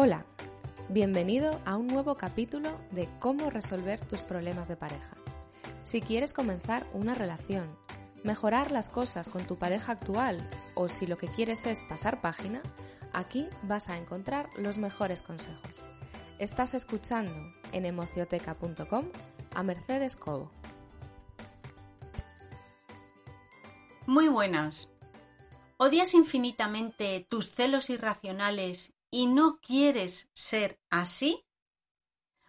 Hola, bienvenido a un nuevo capítulo de cómo resolver tus problemas de pareja. Si quieres comenzar una relación, mejorar las cosas con tu pareja actual o si lo que quieres es pasar página, aquí vas a encontrar los mejores consejos. Estás escuchando en emocioteca.com a Mercedes Cobo. Muy buenas. ¿Odias infinitamente tus celos irracionales y no quieres ser así?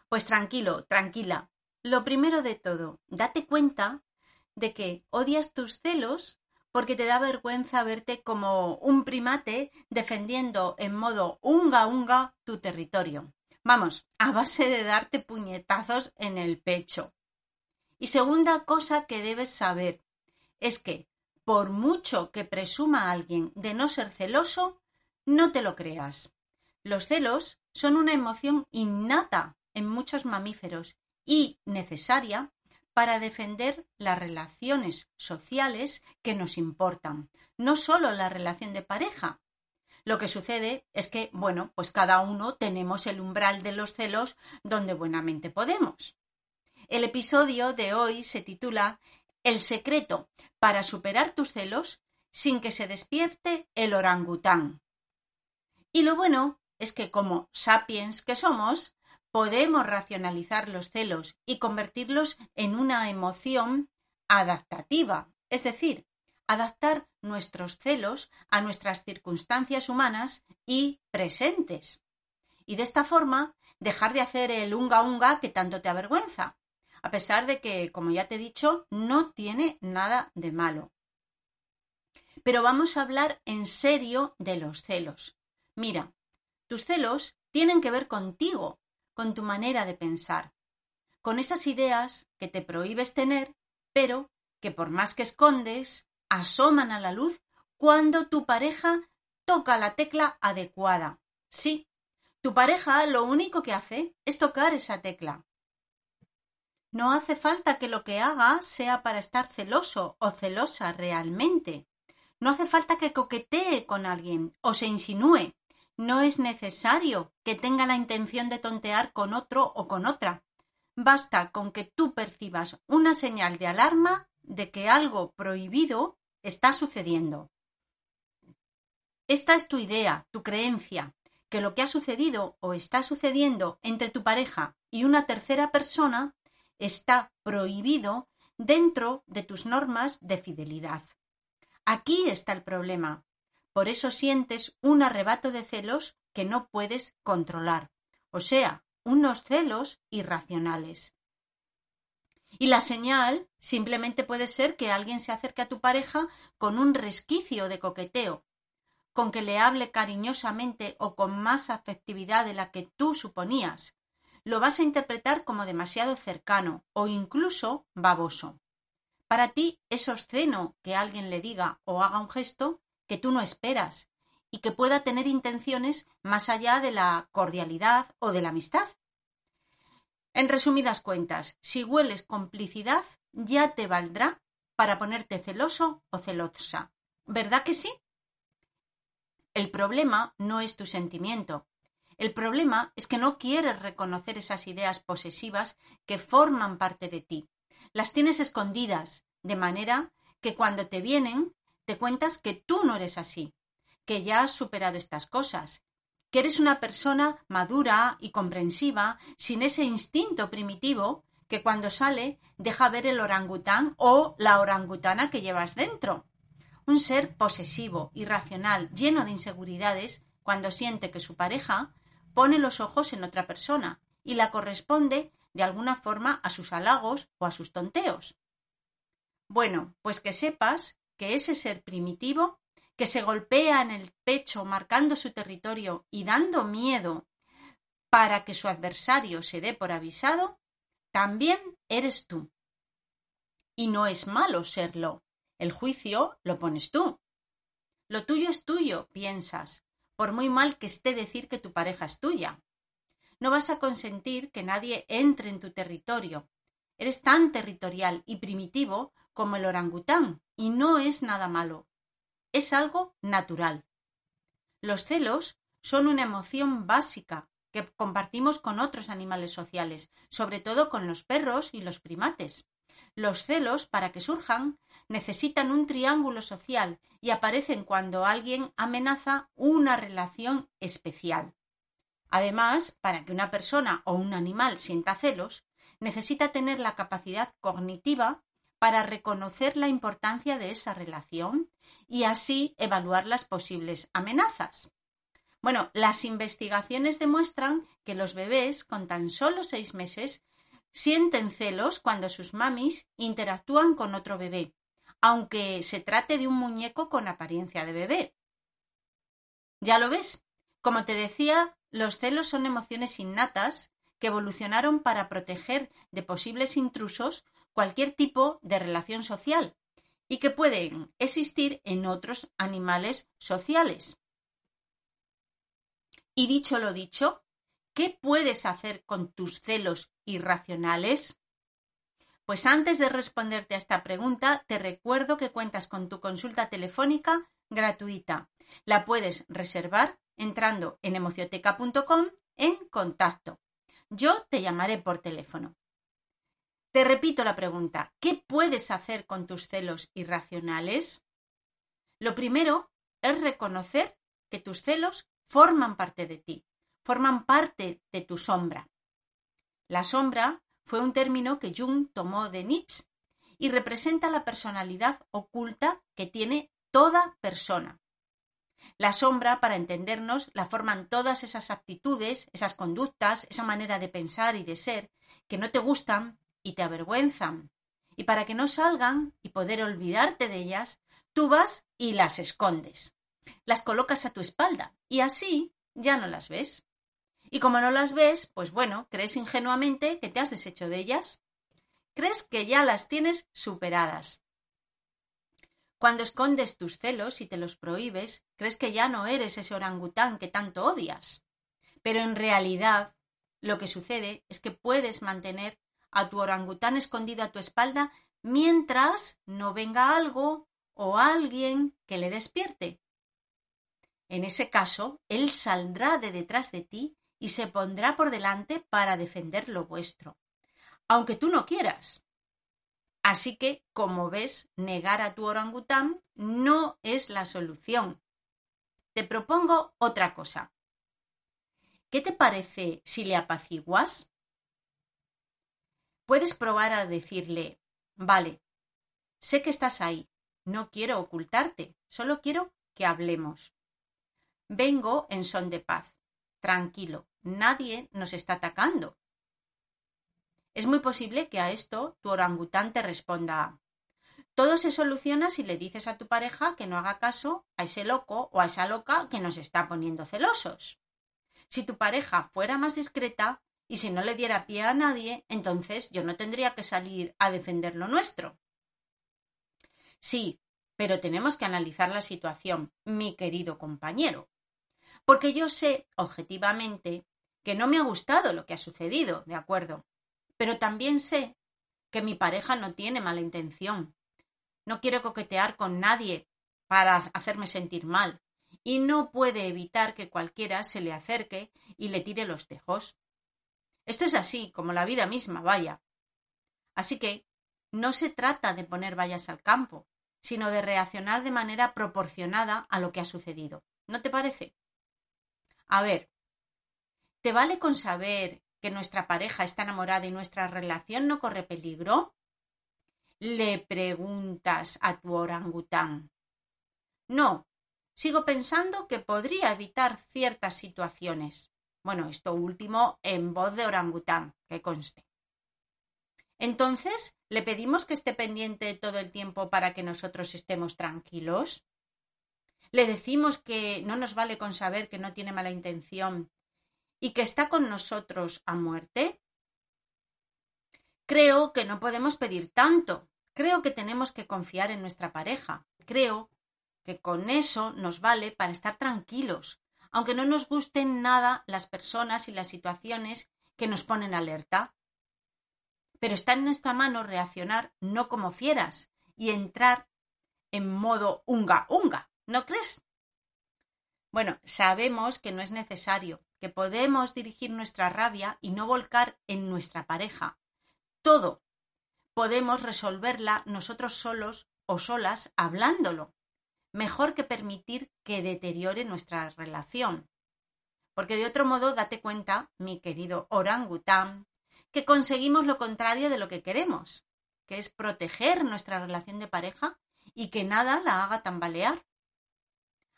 Pues tranquilo, tranquila. Lo primero de todo, date cuenta de que odias tus celos porque te da vergüenza verte como un primate defendiendo en modo unga unga tu territorio. Vamos, a base de darte puñetazos en el pecho. Y segunda cosa que debes saber es que, por mucho que presuma alguien de no ser celoso, no te lo creas. Los celos son una emoción innata en muchos mamíferos y necesaria para defender las relaciones sociales que nos importan, no solo la relación de pareja. Lo que sucede es que, bueno, pues cada uno tenemos el umbral de los celos donde buenamente podemos. El episodio de hoy se titula El secreto para superar tus celos sin que se despierte el orangután. Y lo bueno es que como sapiens que somos, podemos racionalizar los celos y convertirlos en una emoción adaptativa, es decir, adaptar nuestros celos a nuestras circunstancias humanas y presentes. Y de esta forma dejar de hacer el unga unga que tanto te avergüenza, a pesar de que, como ya te he dicho, no tiene nada de malo. Pero vamos a hablar en serio de los celos. Mira, tus celos tienen que ver contigo, con tu manera de pensar, con esas ideas que te prohíbes tener, pero que por más que escondes, asoman a la luz cuando tu pareja toca la tecla adecuada. Sí, tu pareja lo único que hace es tocar esa tecla. No hace falta que lo que haga sea para estar celoso o celosa realmente. No hace falta que coquetee con alguien o se insinúe no es necesario que tenga la intención de tontear con otro o con otra. Basta con que tú percibas una señal de alarma de que algo prohibido está sucediendo. Esta es tu idea, tu creencia, que lo que ha sucedido o está sucediendo entre tu pareja y una tercera persona está prohibido dentro de tus normas de fidelidad. Aquí está el problema. Por eso sientes un arrebato de celos que no puedes controlar, o sea, unos celos irracionales. Y la señal simplemente puede ser que alguien se acerque a tu pareja con un resquicio de coqueteo, con que le hable cariñosamente o con más afectividad de la que tú suponías. Lo vas a interpretar como demasiado cercano o incluso baboso. Para ti es obsceno que alguien le diga o haga un gesto que tú no esperas y que pueda tener intenciones más allá de la cordialidad o de la amistad. En resumidas cuentas, si hueles complicidad, ya te valdrá para ponerte celoso o celosa. ¿Verdad que sí? El problema no es tu sentimiento. El problema es que no quieres reconocer esas ideas posesivas que forman parte de ti. Las tienes escondidas, de manera que cuando te vienen te cuentas que tú no eres así, que ya has superado estas cosas, que eres una persona madura y comprensiva, sin ese instinto primitivo que cuando sale deja ver el orangután o la orangutana que llevas dentro. Un ser posesivo, irracional, lleno de inseguridades, cuando siente que su pareja pone los ojos en otra persona y la corresponde de alguna forma a sus halagos o a sus tonteos. Bueno, pues que sepas que ese ser primitivo que se golpea en el pecho marcando su territorio y dando miedo para que su adversario se dé por avisado, también eres tú. Y no es malo serlo. El juicio lo pones tú. Lo tuyo es tuyo, piensas, por muy mal que esté decir que tu pareja es tuya. No vas a consentir que nadie entre en tu territorio. Eres tan territorial y primitivo como el orangután, y no es nada malo. Es algo natural. Los celos son una emoción básica que compartimos con otros animales sociales, sobre todo con los perros y los primates. Los celos, para que surjan, necesitan un triángulo social y aparecen cuando alguien amenaza una relación especial. Además, para que una persona o un animal sienta celos, necesita tener la capacidad cognitiva para reconocer la importancia de esa relación y así evaluar las posibles amenazas. Bueno, las investigaciones demuestran que los bebés con tan solo seis meses sienten celos cuando sus mamis interactúan con otro bebé, aunque se trate de un muñeco con apariencia de bebé. Ya lo ves, como te decía, los celos son emociones innatas que evolucionaron para proteger de posibles intrusos cualquier tipo de relación social y que pueden existir en otros animales sociales. Y dicho lo dicho, ¿qué puedes hacer con tus celos irracionales? Pues antes de responderte a esta pregunta, te recuerdo que cuentas con tu consulta telefónica gratuita. La puedes reservar entrando en emocioteca.com en contacto. Yo te llamaré por teléfono. Te repito la pregunta, ¿qué puedes hacer con tus celos irracionales? Lo primero es reconocer que tus celos forman parte de ti, forman parte de tu sombra. La sombra fue un término que Jung tomó de Nietzsche y representa la personalidad oculta que tiene toda persona. La sombra, para entendernos, la forman todas esas actitudes, esas conductas, esa manera de pensar y de ser que no te gustan y te avergüenzan. Y para que no salgan y poder olvidarte de ellas, tú vas y las escondes. Las colocas a tu espalda y así ya no las ves. Y como no las ves, pues bueno, crees ingenuamente que te has deshecho de ellas. Crees que ya las tienes superadas. Cuando escondes tus celos y te los prohíbes, crees que ya no eres ese orangután que tanto odias. Pero en realidad, lo que sucede es que puedes mantener a tu orangután escondido a tu espalda mientras no venga algo o alguien que le despierte. En ese caso, él saldrá de detrás de ti y se pondrá por delante para defender lo vuestro, aunque tú no quieras. Así que, como ves, negar a tu orangután no es la solución. Te propongo otra cosa. ¿Qué te parece si le apaciguas? Puedes probar a decirle, vale, sé que estás ahí, no quiero ocultarte, solo quiero que hablemos. Vengo en son de paz, tranquilo, nadie nos está atacando. Es muy posible que a esto tu orangután te responda todo se soluciona si le dices a tu pareja que no haga caso a ese loco o a esa loca que nos está poniendo celosos. Si tu pareja fuera más discreta y si no le diera pie a nadie, entonces yo no tendría que salir a defender lo nuestro. Sí, pero tenemos que analizar la situación, mi querido compañero. Porque yo sé, objetivamente, que no me ha gustado lo que ha sucedido, ¿de acuerdo? Pero también sé que mi pareja no tiene mala intención. No quiere coquetear con nadie para hacerme sentir mal. Y no puede evitar que cualquiera se le acerque y le tire los tejos. Esto es así, como la vida misma, vaya. Así que no se trata de poner vallas al campo, sino de reaccionar de manera proporcionada a lo que ha sucedido. ¿No te parece? A ver, ¿te vale con saber que nuestra pareja está enamorada y nuestra relación no corre peligro? Le preguntas a tu orangután. No, sigo pensando que podría evitar ciertas situaciones. Bueno, esto último en voz de orangután, que conste. Entonces, ¿le pedimos que esté pendiente todo el tiempo para que nosotros estemos tranquilos? Le decimos que no nos vale con saber que no tiene mala intención y que está con nosotros a muerte. Creo que no podemos pedir tanto. Creo que tenemos que confiar en nuestra pareja. Creo que con eso nos vale para estar tranquilos, aunque no nos gusten nada las personas y las situaciones que nos ponen alerta. Pero está en nuestra mano reaccionar no como fieras y entrar en modo unga unga, ¿no crees? Bueno, sabemos que no es necesario, que podemos dirigir nuestra rabia y no volcar en nuestra pareja. Todo podemos resolverla nosotros solos o solas hablándolo, mejor que permitir que deteriore nuestra relación. Porque de otro modo, date cuenta, mi querido orangután, que conseguimos lo contrario de lo que queremos, que es proteger nuestra relación de pareja y que nada la haga tambalear.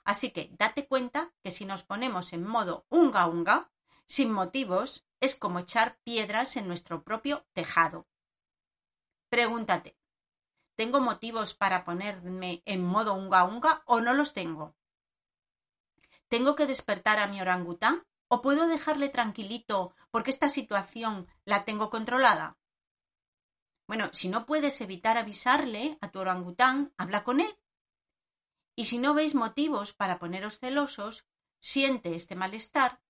Así que date cuenta que si nos ponemos en modo unga unga, sin motivos, es como echar piedras en nuestro propio tejado. Pregúntate, ¿tengo motivos para ponerme en modo unga unga o no los tengo? ¿Tengo que despertar a mi orangután o puedo dejarle tranquilito porque esta situación la tengo controlada? Bueno, si no puedes evitar avisarle a tu orangután, habla con él. Y si no veis motivos para poneros celosos, siente este malestar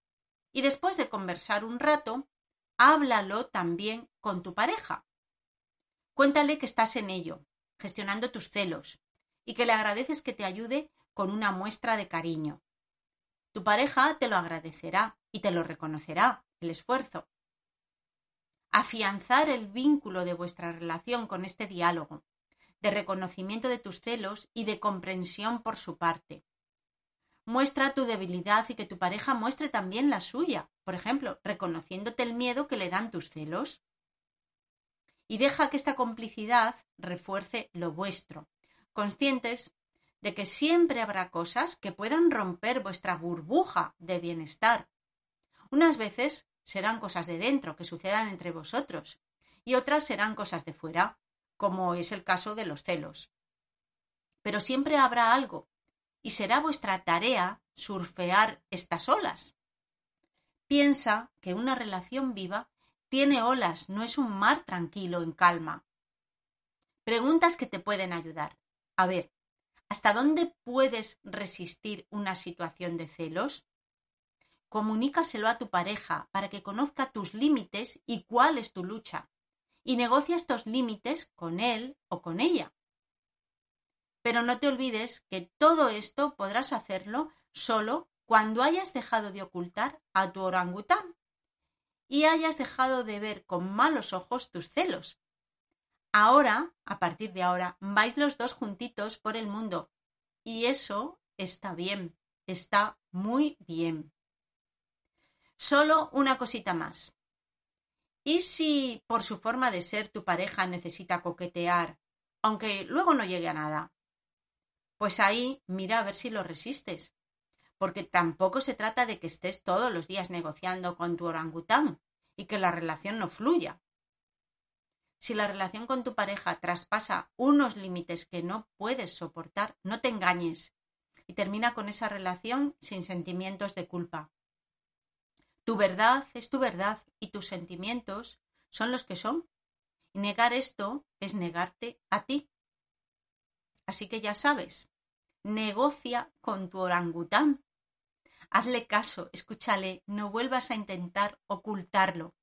y después de conversar un rato, háblalo también con tu pareja. Cuéntale que estás en ello, gestionando tus celos, y que le agradeces que te ayude con una muestra de cariño. Tu pareja te lo agradecerá y te lo reconocerá, el esfuerzo. Afianzar el vínculo de vuestra relación con este diálogo, de reconocimiento de tus celos y de comprensión por su parte. Muestra tu debilidad y que tu pareja muestre también la suya, por ejemplo, reconociéndote el miedo que le dan tus celos y deja que esta complicidad refuerce lo vuestro, conscientes de que siempre habrá cosas que puedan romper vuestra burbuja de bienestar. Unas veces serán cosas de dentro que sucedan entre vosotros y otras serán cosas de fuera, como es el caso de los celos. Pero siempre habrá algo y será vuestra tarea surfear estas olas. Piensa que una relación viva tiene olas, no es un mar tranquilo, en calma. Preguntas que te pueden ayudar. A ver, ¿hasta dónde puedes resistir una situación de celos? Comunícaselo a tu pareja para que conozca tus límites y cuál es tu lucha. Y negocia estos límites con él o con ella. Pero no te olvides que todo esto podrás hacerlo solo cuando hayas dejado de ocultar a tu orangután y hayas dejado de ver con malos ojos tus celos. Ahora, a partir de ahora, vais los dos juntitos por el mundo. Y eso está bien, está muy bien. Solo una cosita más. ¿Y si por su forma de ser tu pareja necesita coquetear, aunque luego no llegue a nada? Pues ahí mira a ver si lo resistes porque tampoco se trata de que estés todos los días negociando con tu orangután y que la relación no fluya. Si la relación con tu pareja traspasa unos límites que no puedes soportar, no te engañes y termina con esa relación sin sentimientos de culpa. Tu verdad es tu verdad y tus sentimientos son los que son. Y negar esto es negarte a ti. Así que ya sabes, negocia con tu orangután Hazle caso, escúchale, no vuelvas a intentar ocultarlo.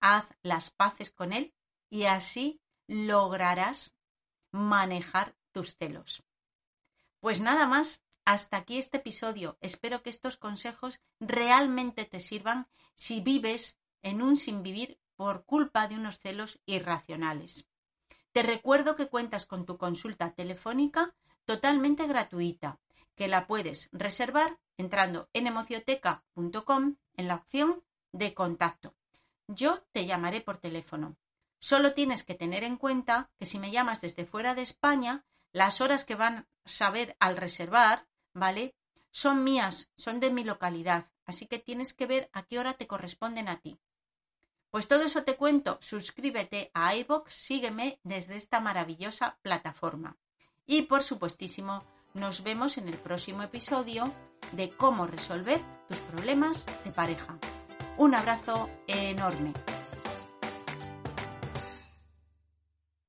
Haz las paces con él y así lograrás manejar tus celos. Pues nada más, hasta aquí este episodio. Espero que estos consejos realmente te sirvan si vives en un sin vivir por culpa de unos celos irracionales. Te recuerdo que cuentas con tu consulta telefónica totalmente gratuita que la puedes reservar entrando en emocioteca.com en la opción de contacto. Yo te llamaré por teléfono. Solo tienes que tener en cuenta que si me llamas desde fuera de España, las horas que van a saber al reservar, ¿vale? Son mías, son de mi localidad, así que tienes que ver a qué hora te corresponden a ti. Pues todo eso te cuento, suscríbete a iVoox, sígueme desde esta maravillosa plataforma. Y por supuestísimo, nos vemos en el próximo episodio de cómo resolver tus problemas de pareja. Un abrazo enorme.